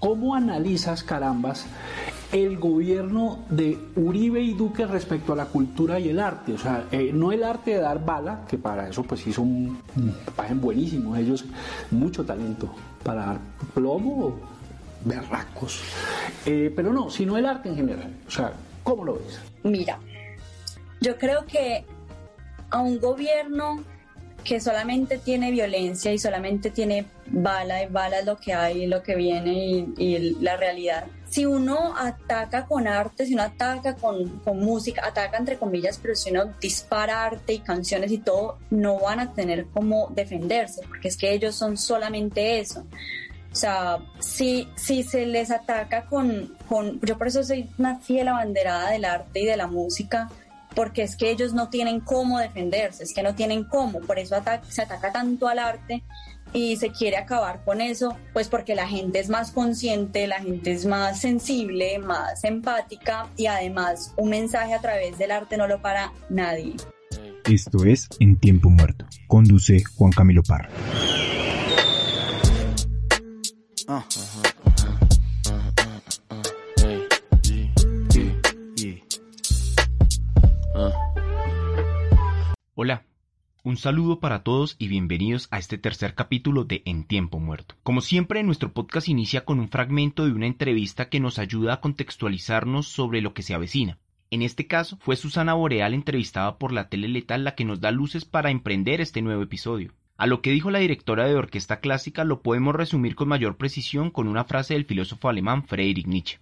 ¿Cómo analizas, carambas, el gobierno de Uribe y Duque respecto a la cultura y el arte? O sea, eh, no el arte de dar bala, que para eso pues hizo un, un buenísimo, ellos mucho talento para dar plomo, berracos. Eh, pero no, sino el arte en general. O sea, ¿cómo lo ves? Mira, yo creo que a un gobierno que solamente tiene violencia y solamente tiene bala y bala es lo que hay, lo que viene y, la realidad. Si uno ataca con arte, si uno ataca con, con, música, ataca entre comillas, pero si uno dispara arte y canciones y todo, no van a tener cómo defenderse, porque es que ellos son solamente eso. O sea, si, si se les ataca con, con, yo por eso soy una fiel abanderada del arte y de la música, porque es que ellos no tienen cómo defenderse, es que no tienen cómo, por eso se ataca tanto al arte y se quiere acabar con eso, pues porque la gente es más consciente, la gente es más sensible, más empática y además un mensaje a través del arte no lo para nadie. Esto es En Tiempo Muerto. Conduce Juan Camilo Parra. Ah. Hola, un saludo para todos y bienvenidos a este tercer capítulo de En Tiempo Muerto. Como siempre, nuestro podcast inicia con un fragmento de una entrevista que nos ayuda a contextualizarnos sobre lo que se avecina. En este caso, fue Susana Boreal entrevistada por la tele letal la que nos da luces para emprender este nuevo episodio. A lo que dijo la directora de orquesta clásica lo podemos resumir con mayor precisión con una frase del filósofo alemán Friedrich Nietzsche.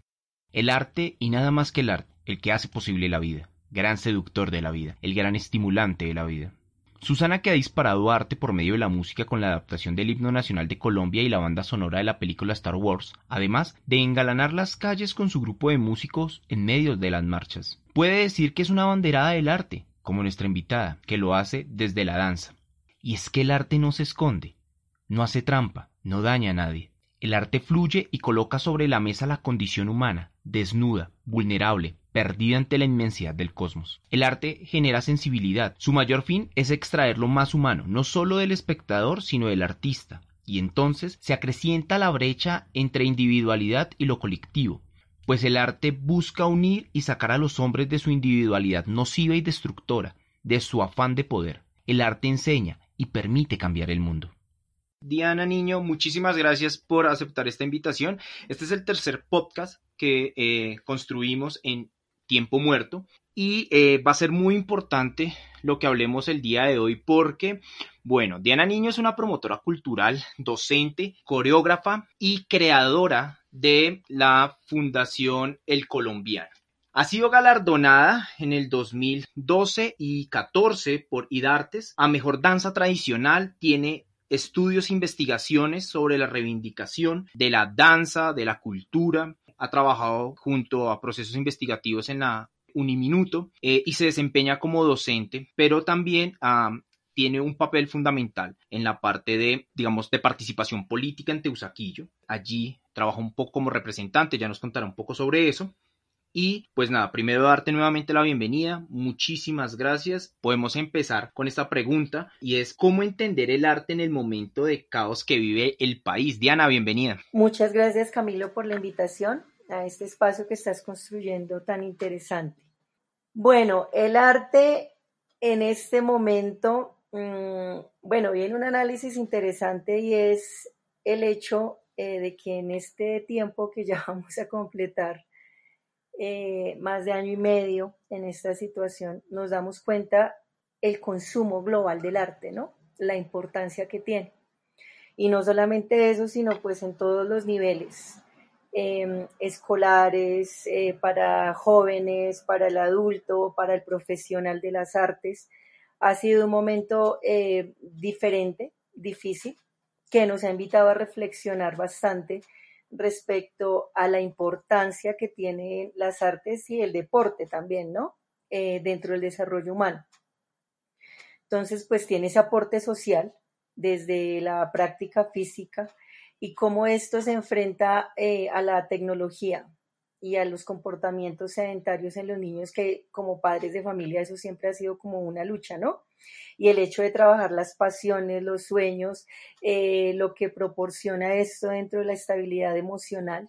El arte y nada más que el arte, el que hace posible la vida gran seductor de la vida, el gran estimulante de la vida. Susana que ha disparado arte por medio de la música con la adaptación del himno nacional de Colombia y la banda sonora de la película Star Wars, además de engalanar las calles con su grupo de músicos en medio de las marchas. Puede decir que es una banderada del arte, como nuestra invitada, que lo hace desde la danza. Y es que el arte no se esconde, no hace trampa, no daña a nadie. El arte fluye y coloca sobre la mesa la condición humana, desnuda, vulnerable, perdida ante la inmensidad del cosmos. El arte genera sensibilidad. Su mayor fin es extraer lo más humano, no solo del espectador, sino del artista. Y entonces se acrecienta la brecha entre individualidad y lo colectivo, pues el arte busca unir y sacar a los hombres de su individualidad nociva y destructora, de su afán de poder. El arte enseña y permite cambiar el mundo. Diana Niño, muchísimas gracias por aceptar esta invitación. Este es el tercer podcast que eh, construimos en tiempo muerto. Y eh, va a ser muy importante lo que hablemos el día de hoy porque, bueno, Diana Niño es una promotora cultural, docente, coreógrafa y creadora de la Fundación El Colombiano. Ha sido galardonada en el 2012 y 14 por IDARTES a Mejor Danza Tradicional. Tiene estudios e investigaciones sobre la reivindicación de la danza, de la cultura, ha trabajado junto a procesos investigativos en la Uniminuto eh, y se desempeña como docente, pero también tiene un papel fundamental en la parte de, digamos, de participación política en Teusaquillo. Allí trabaja un poco como representante, ya nos contará un poco sobre eso. Y pues nada, primero darte nuevamente la bienvenida. Muchísimas gracias. Podemos empezar con esta pregunta y es cómo entender el arte en el momento de caos que vive el país. Diana, bienvenida. Muchas gracias Camilo por la invitación a este espacio que estás construyendo tan interesante. Bueno, el arte en este momento, mm, bueno, viene un análisis interesante y es el hecho eh, de que en este tiempo que ya vamos a completar eh, más de año y medio en esta situación, nos damos cuenta el consumo global del arte, ¿no? La importancia que tiene. Y no solamente eso, sino pues en todos los niveles em, escolares, eh, para jóvenes, para el adulto, para el profesional de las artes. Ha sido un momento eh, diferente, difícil, que nos ha invitado a reflexionar bastante respecto a la importancia que tienen las artes y el deporte también, ¿no? Eh, dentro del desarrollo humano. Entonces, pues tiene ese aporte social desde la práctica física y cómo esto se enfrenta eh, a la tecnología y a los comportamientos sedentarios en los niños, que como padres de familia eso siempre ha sido como una lucha, ¿no? Y el hecho de trabajar las pasiones, los sueños, eh, lo que proporciona esto dentro de la estabilidad emocional,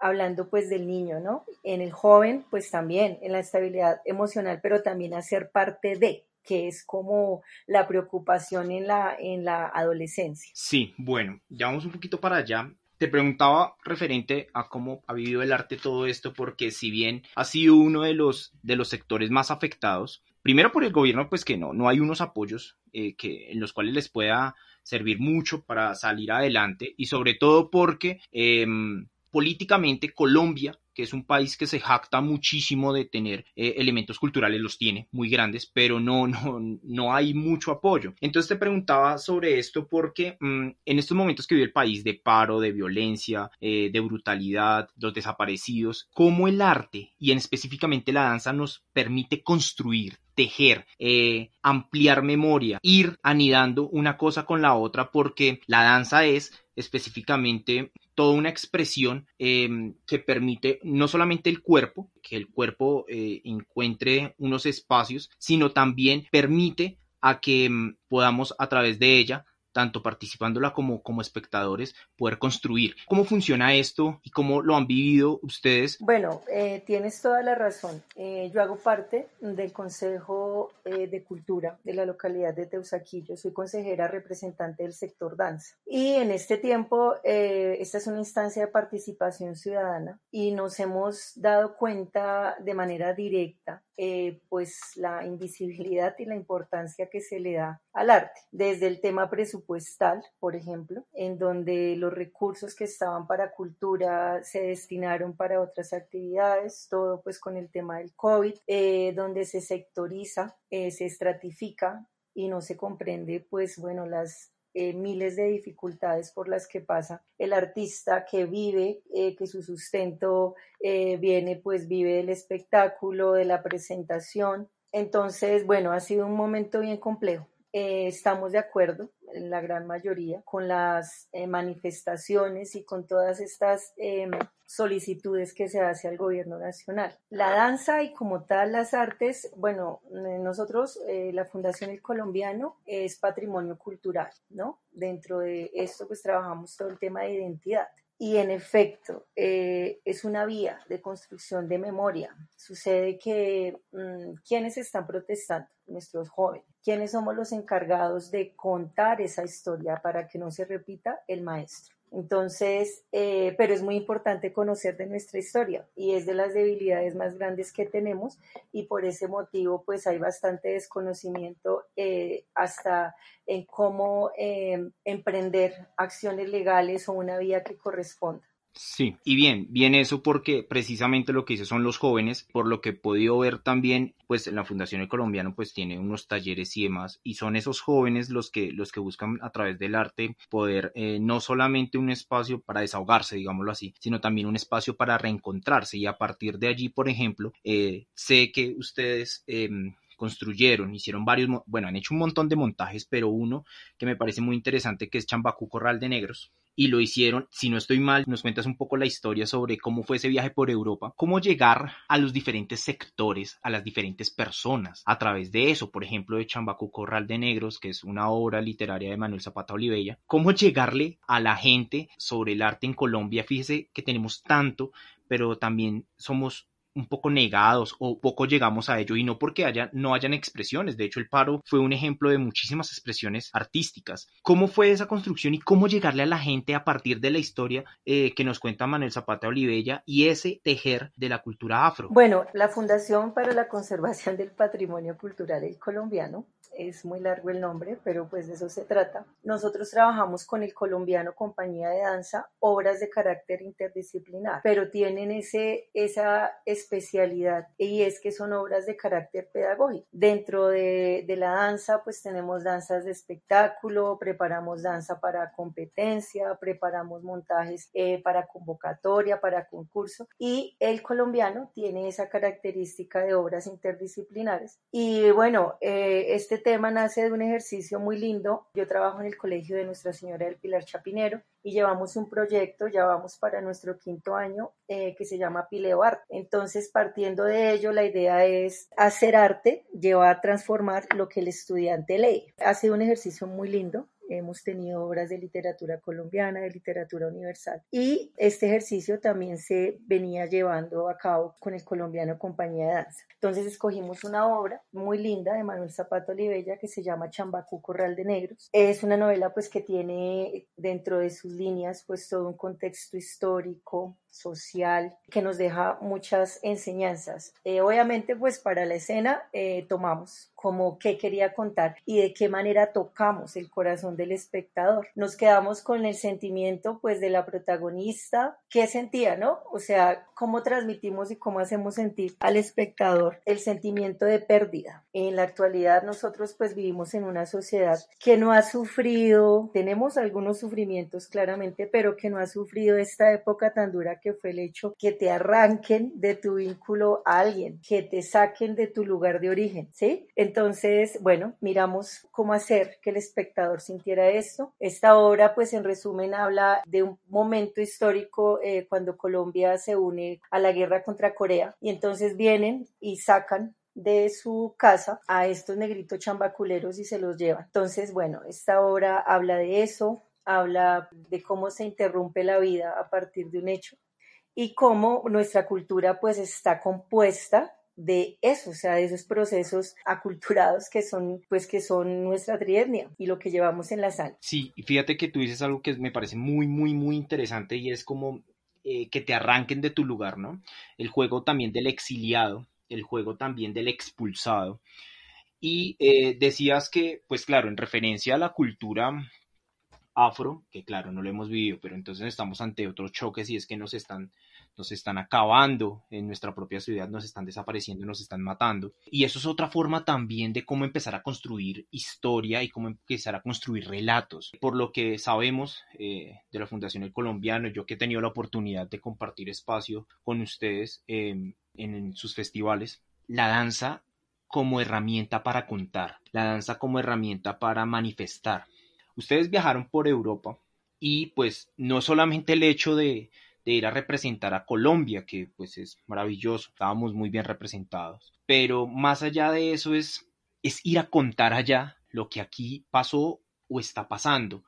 hablando pues del niño, ¿no? En el joven, pues también en la estabilidad emocional, pero también hacer parte de, que es como la preocupación en la, en la adolescencia. Sí, bueno, ya vamos un poquito para allá. Te preguntaba referente a cómo ha vivido el arte todo esto, porque si bien ha sido uno de los, de los sectores más afectados, primero por el gobierno, pues que no, no hay unos apoyos eh, que, en los cuales les pueda servir mucho para salir adelante y sobre todo porque em, políticamente Colombia que es un país que se jacta muchísimo de tener eh, elementos culturales, los tiene muy grandes, pero no, no, no hay mucho apoyo. Entonces te preguntaba sobre esto porque mm, en estos momentos que vive el país de paro, de violencia, eh, de brutalidad, los desaparecidos, cómo el arte y en específicamente la danza nos permite construir tejer, eh, ampliar memoria, ir anidando una cosa con la otra, porque la danza es específicamente toda una expresión em, que permite no solamente el cuerpo, que el cuerpo eh, encuentre unos espacios, sino también permite a que em, podamos a través de ella tanto participándola como, como espectadores, poder construir. ¿Cómo funciona esto y cómo lo han vivido ustedes? Bueno, eh, tienes toda la razón. Eh, yo hago parte del Consejo eh, de Cultura de la localidad de Teusaquillo. Soy consejera representante del sector danza. Y en este tiempo, esta es una instancia de participación ciudadana y nos hemos dado cuenta de manera directa pues la invisibilidad y la importancia que se le da al arte, desde el tema presupuestal, por ejemplo, en donde los recursos que estaban para cultura se destinaron para otras actividades, todo pues con el tema del COVID, eh, donde se sectoriza, eh, se estratifica y no se comprende pues bueno las eh, miles de dificultades por las que pasa el artista que vive, que su sustento viene, pues vive del espectáculo, de la presentación. Entonces, bueno, ha sido un momento bien complejo. Eh, estamos de acuerdo, en la gran mayoría, con las eh, manifestaciones y con todas estas em, solicitudes que se hace al gobierno nacional. La danza y como tal las artes, bueno, eh, nosotros, la Fundación El Colombiano es patrimonio cultural, ¿no? Dentro de esto pues trabajamos todo el tema de identidad. Y en efecto, es una vía de construcción de memoria. Sucede que mm, quienes están protestando, nuestros jóvenes, quiénes somos los encargados de contar esa historia para que no se repita el maestro. Entonces, eh, pero es muy importante conocer de nuestra historia y es de las debilidades más grandes que tenemos y por ese motivo pues hay bastante desconocimiento eh, hasta en cómo eh, emprender acciones legales o una vía que corresponda. Sí, y bien, bien eso porque precisamente lo que dice son los jóvenes, por lo que he podido ver también, pues la Fundación El Colombiano pues tiene unos talleres y demás, y son esos jóvenes los que, los que buscan a través del arte poder eh, no solamente un espacio para desahogarse, digámoslo así, sino también un espacio para reencontrarse. Y a partir de allí, por ejemplo, eh, sé que ustedes... Em, construyeron, hicieron varios, bueno, han hecho un montón de montajes, pero uno que me parece muy interesante que es Chambacú Corral de Negros, y lo hicieron. Si no estoy mal, nos cuentas un poco la historia sobre cómo fue ese viaje por Europa, cómo llegar a los diferentes sectores, a las diferentes personas a través de eso, por ejemplo, de Chambacu Corral de Negros, que es una obra literaria de Manuel Zapata Olivella, cómo llegarle a la gente sobre el arte en Colombia. Fíjese que tenemos tanto, pero también somos un poco negados o poco llegamos a ello y no porque haya, no hayan expresiones. De hecho, el paro fue un ejemplo de muchísimas expresiones artísticas. ¿Cómo fue esa construcción y cómo llegarle a la gente a partir de la historia eh, que nos cuenta Manuel Zapata Olivella y ese tejer de la cultura afro? Bueno, la Fundación para la Conservación del Patrimonio Cultural Colombiano es muy largo el nombre, pero pues de eso se trata. Nosotros trabajamos con el colombiano Compañía de Danza, obras de carácter interdisciplinar, pero tienen ese, esa especialidad y es que son obras de carácter pedagógico. Dentro de, de la danza, pues tenemos danzas de espectáculo, preparamos danza para competencia, preparamos montajes eh, para convocatoria, para concurso y el colombiano tiene esa característica de obras interdisciplinares. Y bueno, eh, este tema nace de un ejercicio muy lindo. Yo trabajo en el Colegio de Nuestra Señora del Pilar Chapinero y llevamos un proyecto, ya vamos para nuestro quinto año, eh, que se llama Pileo Art. Entonces, partiendo de ello, la idea es hacer arte, llevar a transformar lo que el estudiante lee. Ha sido un ejercicio muy lindo hemos tenido obras de literatura colombiana, de literatura universal. Y este ejercicio también se venía llevando a cabo con el colombiano Compañía de Danza. Entonces escogimos una obra muy linda de Manuel Zapato Olivella que se llama Chambacú Corral de Negros. Es una novela pues que tiene dentro de sus líneas pues todo un contexto histórico, social, que nos deja muchas enseñanzas. Eh, obviamente, pues para la escena eh, tomamos como qué quería contar y de qué manera tocamos el corazón del espectador. Nos quedamos con el sentimiento pues de la protagonista, qué sentía, ¿no? O sea, cómo transmitimos y cómo hacemos sentir al espectador el sentimiento de pérdida. En la actualidad nosotros pues vivimos en una sociedad que no ha sufrido, tenemos algunos sufrimientos claramente, pero que no ha sufrido esta época tan dura que fue el hecho que te arranquen de tu vínculo a alguien, que te saquen de tu lugar de origen, ¿sí? Entonces, bueno, miramos cómo hacer que el espectador sintiera esto. Esta obra, pues en resumen, habla de un momento histórico eh, cuando Colombia se une a la guerra contra Corea y entonces vienen y sacan de su casa a estos negritos chambaculeros y se los llevan. Entonces, bueno, esta obra habla de eso, habla de cómo se interrumpe la vida a partir de un hecho y cómo nuestra cultura pues está compuesta de eso, o sea, de esos procesos aculturados que son, pues, que son nuestra trietnia y lo que llevamos en la sangre. Sí, y fíjate que tú dices algo que me parece muy, muy, muy interesante y es como eh, que te arranquen de tu lugar, ¿no? El juego también del exiliado, el juego también del expulsado. Y eh, decías que, pues claro, en referencia a la cultura afro, que claro, no lo hemos vivido, pero entonces estamos ante otros choques y es que nos están nos están acabando en nuestra propia ciudad, nos están desapareciendo, nos están matando. Y eso es otra forma también de cómo empezar a construir historia y cómo empezar a construir relatos. Por lo que sabemos eh, de la Fundación El Colombiano, yo que he tenido la oportunidad de compartir espacio con ustedes em, en sus festivales, la danza como herramienta para contar, la danza como herramienta para manifestar. Ustedes viajaron por Europa y pues no solamente el hecho de, ir a representar a Colombia, que pues es maravilloso, estábamos muy bien representados. Pero más allá de eso es, es ir a contar allá lo que aquí pasó o está pasando.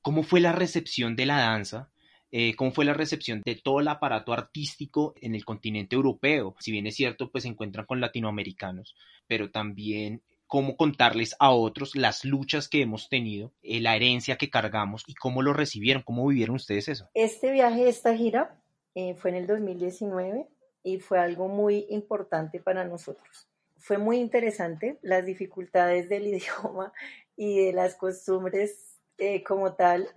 ¿Cómo fue la recepción de la danza? Eh, cómo fue la recepción de todo el aparato artístico en el continente europeo. Si bien es cierto, pues se encuentran con latinoamericanos, pero también cómo contarles a otros las luchas que hemos tenido, eh, la herencia que cargamos y cómo lo recibieron, cómo vivieron ustedes eso. Este viaje, esta gira, eh, fue en el 2019 y fue algo muy importante para nosotros. Fue muy interesante las dificultades del idioma y de las costumbres eh, como tal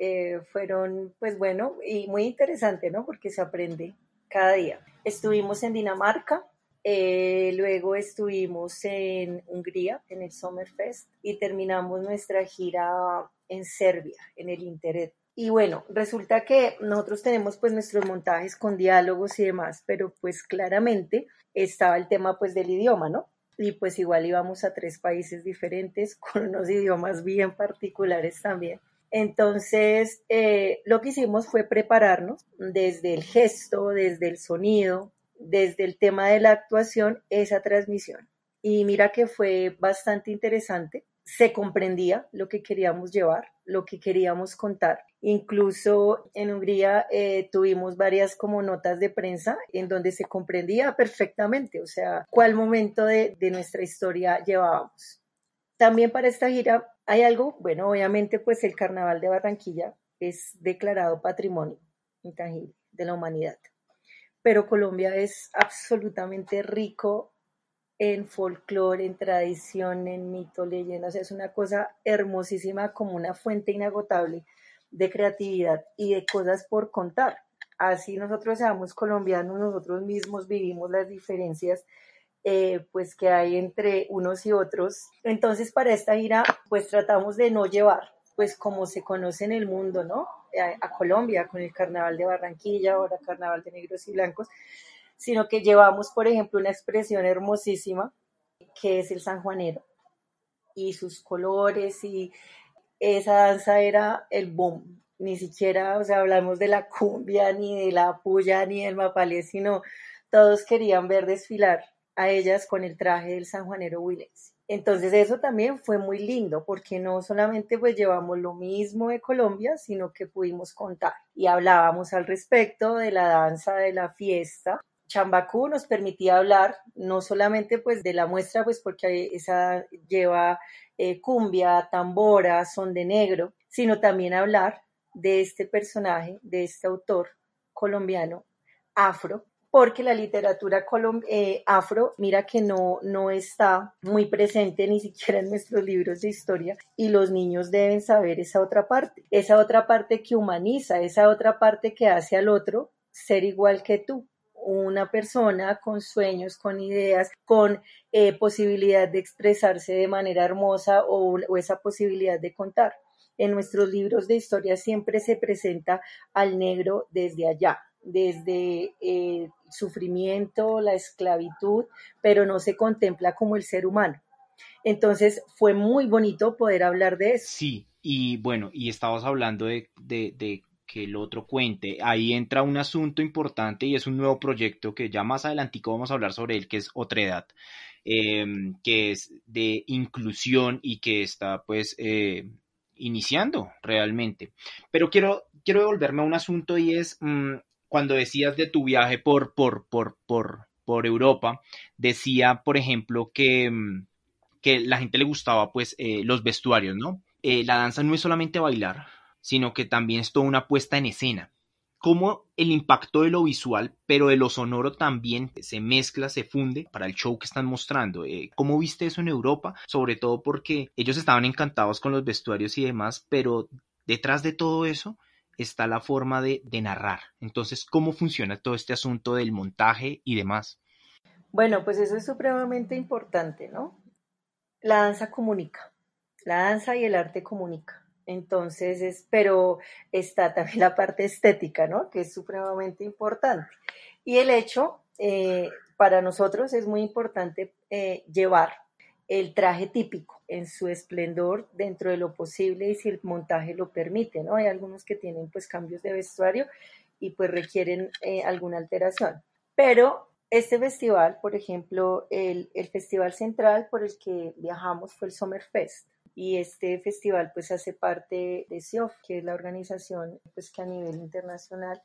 fueron, pues bueno, y muy interesante, ¿no? Porque se aprende cada día. Estuvimos en Dinamarca, eh, luego estuvimos en Hungría, en el Summerfest, y terminamos nuestra gira en Serbia, en el Internet. Y bueno, resulta que nosotros tenemos pues nuestros montajes con diálogos y demás, pero pues claramente estaba el tema pues del idioma, ¿no? Y pues igual íbamos a tres países diferentes con unos idiomas bien particulares también. Entonces, eh, lo que hicimos fue prepararnos desde el gesto, desde el sonido, desde el tema de la actuación esa transmisión. Y mira que fue bastante interesante. Se comprendía lo que queríamos llevar, lo que queríamos contar. Incluso en Hungría eh, tuvimos varias como notas de prensa en donde se comprendía perfectamente, o sea, cuál momento de, de nuestra historia llevábamos. También para esta gira hay algo, bueno, obviamente pues el Carnaval de Barranquilla es declarado Patrimonio Intangible de la Humanidad pero Colombia es absolutamente rico en folclore, en tradición, en mito, leyendas, es una cosa hermosísima como una fuente inagotable de creatividad y de cosas por contar. Así nosotros seamos colombianos, nosotros mismos vivimos las diferencias eh, pues que hay entre unos y otros. Entonces para esta gira pues tratamos de no llevar pues como se conoce en el mundo, ¿no? A, Colombia con el Carnaval de Barranquilla, ahora Carnaval de Negros y Blancos, sino que llevamos, por ejemplo, una expresión hermosísima que es el sanjuanero. y sus colores y esa danza era el boom. Ni siquiera, o sea, hablamos de la cumbia, ni de la puya, ni del mapalé, sino todos querían ver desfilar a ellas con el traje del sanjuanero Willens. Entonces eso también fue muy lindo porque no solamente pues llevamos lo mismo de Colombia, sino que pudimos contar y hablábamos al respecto de la danza de la fiesta. Chambacú nos permitía hablar no solamente pues de la muestra pues porque esa lleva eh, cumbia, tambora, son de negro, sino también hablar de este personaje, de este autor colombiano afro porque la literatura eh, afro, mira que no, no está muy presente ni siquiera en nuestros libros de historia y los niños deben saber esa otra parte, esa otra parte que humaniza, esa otra parte que hace al otro ser igual que tú una persona con sueños, con ideas, con eh, posibilidad de expresarse de manera hermosa o, o, esa posibilidad de contar. En nuestros libros de historia siempre se presenta al negro desde allá, desde el sufrimiento, la esclavitud, pero no se contempla como el ser humano. Entonces fue muy bonito poder hablar de eso. Sí, y bueno, y estabas hablando de, que el otro cuente. Ahí entra un asunto importante y es un nuevo proyecto que ya más adelantico vamos a hablar sobre él, que es Otra Edad, em, que es de inclusión y que está pues eh, iniciando realmente. Pero quiero, quiero devolverme a un asunto y es, mm, cuando decías de tu viaje por, por, por, por, por Europa, decía, por ejemplo, que, mm, que la gente le gustaba pues eh, los vestuarios, ¿no? Eh, la danza no es solamente bailar, sino que también es toda una puesta en escena. Cómo el impacto de lo visual, pero de lo sonoro también se mezcla, se funde para el show que están mostrando. Eh, ¿Cómo viste eso en Europa? Sobre todo porque ellos estaban encantados con los vestuarios y demás, pero detrás de todo eso está la forma de, narrar. Entonces, ¿cómo funciona todo este asunto del montaje y demás? Bueno, pues eso es supremamente importante, ¿no? La danza comunica, la danza y el arte comunica. Entonces, es, pero está también la parte estética, ¿no? Que es supremamente importante. Y el hecho, eh, para nosotros es muy importante eh, llevar el traje típico en su esplendor dentro de lo posible y si el montaje lo permite, ¿no? Hay algunos que tienen pues cambios de vestuario y pues requieren eh, alguna alteración. Pero este festival, por ejemplo, el, el, festival central por el que viajamos fue el Summerfest y este festival pues hace parte de SIOF, que es la organización pues que a nivel internacional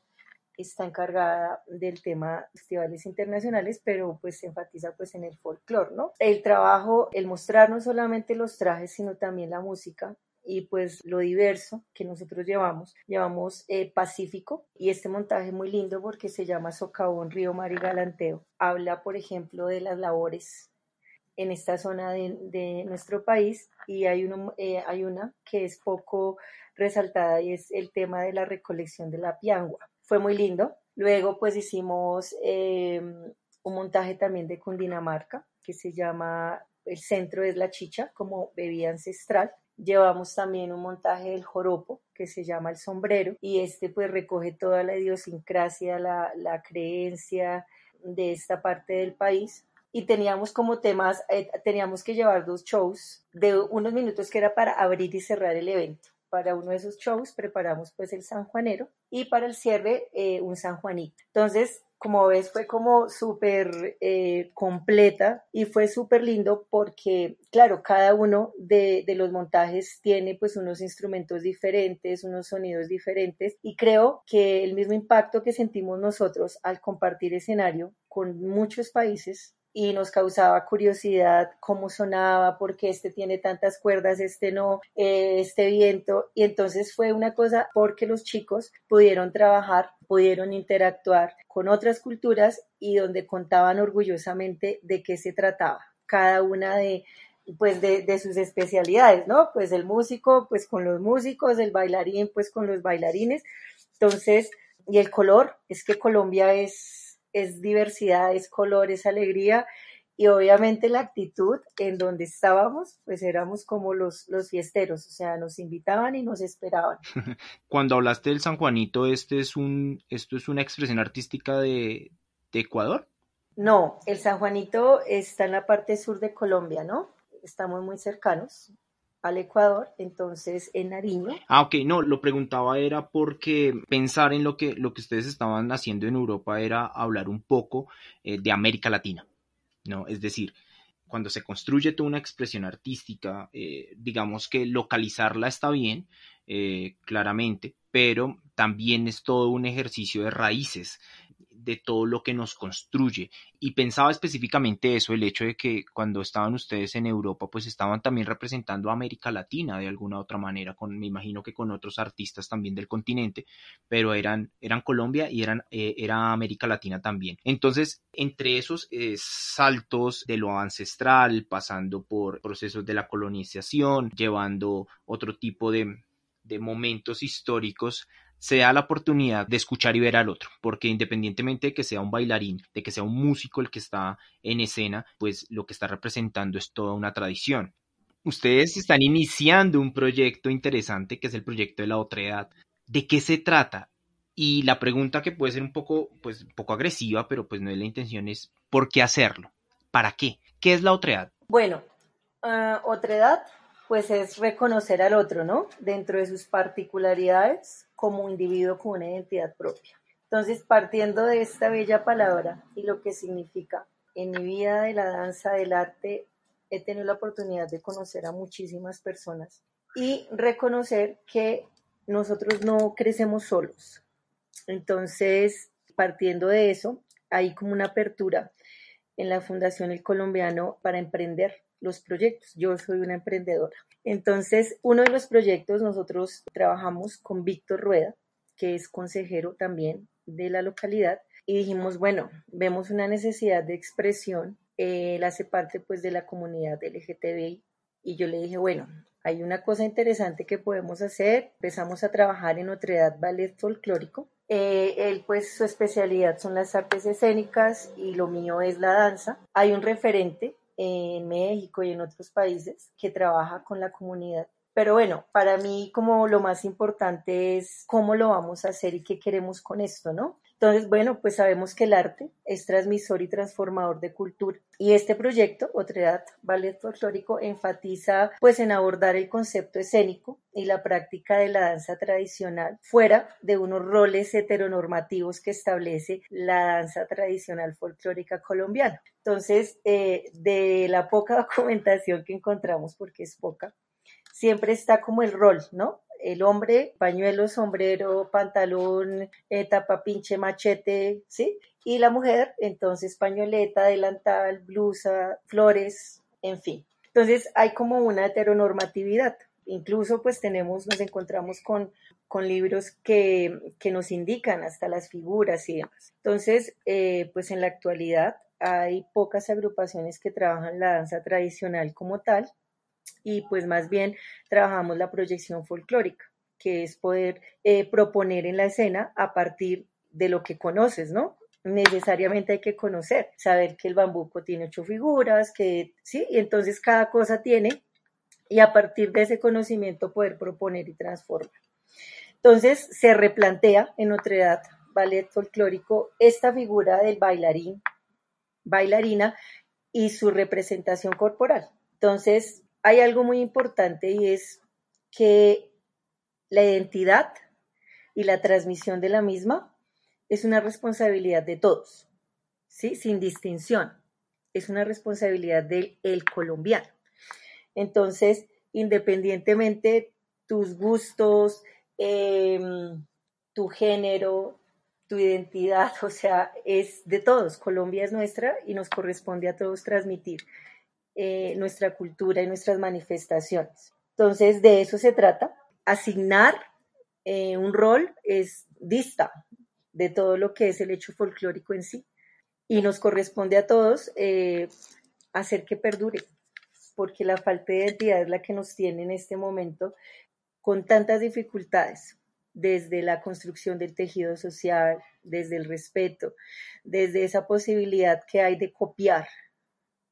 está encargada del tema festivales internacionales, pero pues se enfatiza pues en el folclore, ¿no? El trabajo, el mostrar no solamente los trajes, sino también la música y pues lo diverso que nosotros llevamos. Llevamos eh, Pacífico y este montaje muy lindo porque se llama Socavón, Río Mar y Galanteo. Habla, por ejemplo, de las labores en esta zona de, nuestro país y hay, eh, hay una que es poco resaltada y es el tema de la recolección de la piangua fue muy lindo. Luego pues hicimos em, un montaje también de Cundinamarca que se llama El centro es la chicha como bebida ancestral. Llevamos también un montaje del joropo que se llama el sombrero y este pues recoge toda la idiosincrasia, la, la creencia de esta parte del país y teníamos como temas, eh, teníamos que llevar dos shows de unos minutos que era para abrir y cerrar el evento para uno de esos shows preparamos pues el San Juanero y para el cierre eh, un San Juanito. Entonces, como ves, fue como súper eh, completa y fue súper lindo porque, claro, cada uno de, de, los montajes tiene pues unos instrumentos diferentes, unos sonidos diferentes y creo que el mismo impacto que sentimos nosotros al compartir escenario con muchos países y nos causaba curiosidad cómo sonaba, porque este tiene tantas cuerdas, este no, eh, este viento. Y entonces fue una cosa porque los chicos pudieron trabajar, pudieron interactuar con otras culturas y donde contaban orgullosamente de qué se trataba. Cada una de, pues de, de, sus especialidades, ¿no? Pues el músico, pues con los músicos, el bailarín, pues con los bailarines. Entonces, y el color, es que Colombia es es diversidad, es color, es alegría y obviamente la actitud en donde estábamos, pues éramos como los, los fiesteros, o sea, nos invitaban y nos esperaban. Cuando hablaste del San Juanito, este es un, ¿esto es una expresión artística de, de Ecuador? No, el San Juanito está en la parte sur de Colombia, ¿no? estamos muy cercanos al Ecuador, entonces en Nariño. Ah, ok, no, lo preguntaba era porque pensar en lo que, lo que ustedes estaban haciendo en Europa era hablar un poco eh, de América Latina, ¿no? Es decir, cuando se construye toda una expresión artística, eh, digamos que localizarla está bien, eh, claramente, pero también es todo un ejercicio de raíces de todo lo que nos construye. Y pensaba específicamente eso, el hecho de que cuando estaban ustedes en Europa, pues estaban también representando a América Latina de alguna otra manera, con, me imagino que con otros artistas también del continente, pero eran, eran Colombia y eran, eh, era América Latina también. Entonces, entre esos eh, saltos de lo ancestral, pasando por procesos de la colonización, llevando otro tipo de, de momentos históricos se da la oportunidad de escuchar y ver al otro, porque independientemente de que sea un bailarín, de que sea un músico el que está en escena, pues lo que está representando es toda una tradición. Ustedes están iniciando un proyecto interesante que es el proyecto de la otra edad. ¿De qué se trata? Y la pregunta que puede ser un poco, pues, poco agresiva, pero pues no es la intención, es ¿por qué hacerlo? ¿Para qué? ¿Qué es la otra edad? Bueno, uh, otra edad pues es reconocer al otro, ¿no? Dentro de sus particularidades como individuo con una identidad propia. Entonces, partiendo de esta bella palabra y lo que significa, en mi vida de la danza, del arte, he tenido la oportunidad de conocer a muchísimas personas y reconocer que nosotros no crecemos solos. Entonces, partiendo de eso, hay como una apertura en la Fundación El Colombiano para emprender los proyectos. Yo soy una emprendedora. Entonces, uno de los proyectos nosotros trabajamos con Víctor Rueda, que es consejero también de la localidad, y dijimos, bueno, vemos una necesidad de expresión. él hace parte pues de la comunidad LGTBI y yo le dije, bueno, hay una cosa interesante que podemos hacer. Empezamos a trabajar en otra edad ballet folclórico. Eh, él, pues, su especialidad son las artes escénicas y lo mío es la danza. Hay un referente en México y en otros países que trabaja con la comunidad. Pero bueno, para mí como lo más importante es cómo lo vamos a hacer y qué queremos con esto, ¿no? Entonces, bueno, pues sabemos que el arte es transmisor y transformador de cultura. Y este proyecto, Otredad Ballet Folclórico, enfatiza pues en abordar el concepto escénico y la práctica de la danza tradicional fuera de unos roles heteronormativos que establece la danza tradicional folclórica colombiana. Entonces, eh, de la poca documentación que encontramos, porque es poca, siempre está como el rol, ¿no? El hombre, pañuelo, sombrero, pantalón, eh, tapa pinche, machete, ¿sí? Y la mujer, entonces, pañoleta, delantal, blusa, flores, en fin. Entonces, hay como una heteronormatividad. Incluso, pues, tenemos, nos encontramos con, con libros que, que nos indican hasta las figuras y demás. Entonces, eh, pues, en la actualidad hay pocas agrupaciones que trabajan la danza tradicional como tal, y pues más bien trabajamos la proyección folclórica, que es poder eh, proponer en la escena a partir de lo que conoces, ¿no? Necesariamente hay que conocer, saber que el bambuco tiene ocho figuras, que sí, y entonces cada cosa tiene, y a partir de ese conocimiento poder proponer y transformar. Entonces se replantea en otra edad ballet folclórico esta figura del bailarín, bailarina y su representación corporal. Entonces, hay algo muy importante y es que la identidad y la transmisión de la misma es una responsabilidad de todos, ¿sí? Sin distinción. Es una responsabilidad del el colombiano. Entonces, independientemente tus gustos, em, tu género, tu identidad, o sea, es de todos. Colombia es nuestra y nos corresponde a todos transmitir eh, nuestra cultura y nuestras manifestaciones. Entonces, de eso se trata. Asignar eh, un rol es dista de todo lo que es el hecho folclórico en sí. Y nos corresponde a todos eh, hacer que perdure, porque la falta de identidad es la que nos tiene en este momento con tantas dificultades, desde la construcción del tejido social, desde el respeto, desde esa posibilidad que hay de copiar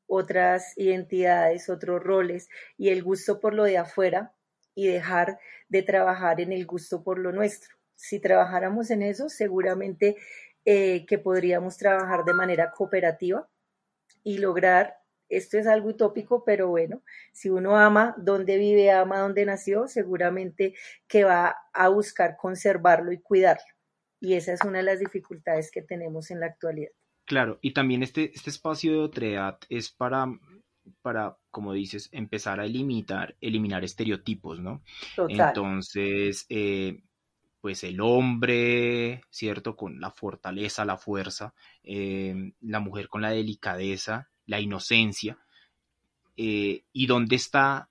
otras identidades, otros roles y el gusto por lo de afuera y dejar de trabajar en el gusto por lo nuestro. Si trabajáramos en eso, seguramente eh, que podríamos trabajar de manera cooperativa y lograr esto es algo utópico, pero bueno, si uno ama donde vive, ama donde nació, seguramente que va a buscar conservarlo y cuidarlo. Y esa es una de las dificultades que tenemos en la actualidad. Claro, y también este, este espacio de otredad es para, para, como dices, empezar a eliminar, eliminar estereotipos, ¿no? Total. Entonces, eh, pues el hombre, ¿cierto? Con la fortaleza, la fuerza, eh, la mujer con la delicadeza, la inocencia, eh, y dónde está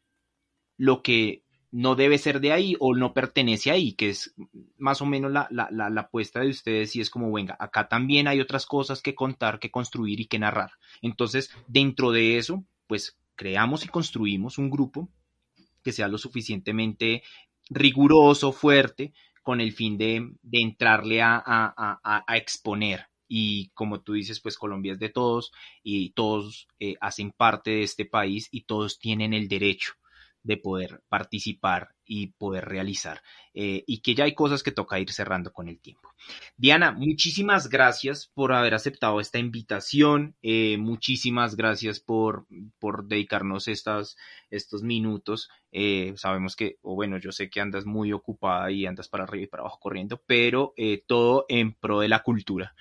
lo que no debe ser de ahí o no pertenece ahí, que es más o menos la, la, la, la, apuesta de ustedes y es como, venga, acá también hay otras cosas que contar, que construir y que narrar. Entonces, dentro de eso, pues creamos y construimos un grupo que sea lo suficientemente riguroso, fuerte, con el fin de, de entrarle a, a, a, exponer. Y como tú dices, pues Colombia es de todos y todos eh, hacen parte de este país y todos tienen el derecho de poder participar y poder realizar eh, y que ya hay cosas que toca ir cerrando con el tiempo. Diana, muchísimas gracias por haber aceptado esta invitación, eh, muchísimas gracias por, por dedicarnos estas, estos minutos. Eh, sabemos que, o bueno, yo sé que andas muy ocupada y andas para arriba y para abajo corriendo, pero todo en pro de la cultura.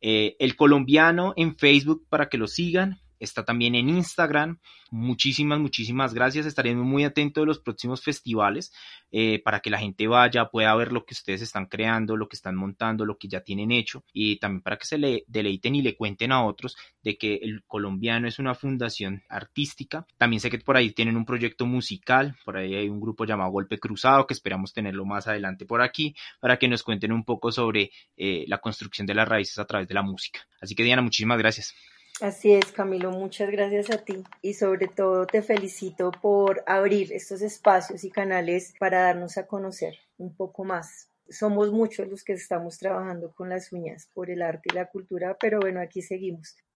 el colombiano en Facebook para que lo sigan, está también en Instagram. Muchísimas, muchísimas gracias. Estaremos muy atentos de los próximos festivales eh, para que la gente vaya, pueda ver lo que ustedes están creando, lo que están montando, lo que ya tienen hecho y también para que se le deleiten y le cuenten a otros de que el colombiano es una fundación artística. También sé que por ahí tienen un proyecto musical, por ahí hay un grupo llamado Golpe Cruzado que esperamos tenerlo más adelante por aquí para que nos cuenten un poco sobre eh, la construcción de las raíces a través de la música. Así que Diana, muchísimas gracias. Así es, Camilo, muchas gracias a ti y sobre todo te felicito por abrir estos espacios y canales para darnos a conocer un poco más. Somos muchos los que estamos trabajando con las uñas por el arte y la cultura, pero bueno, aquí seguimos.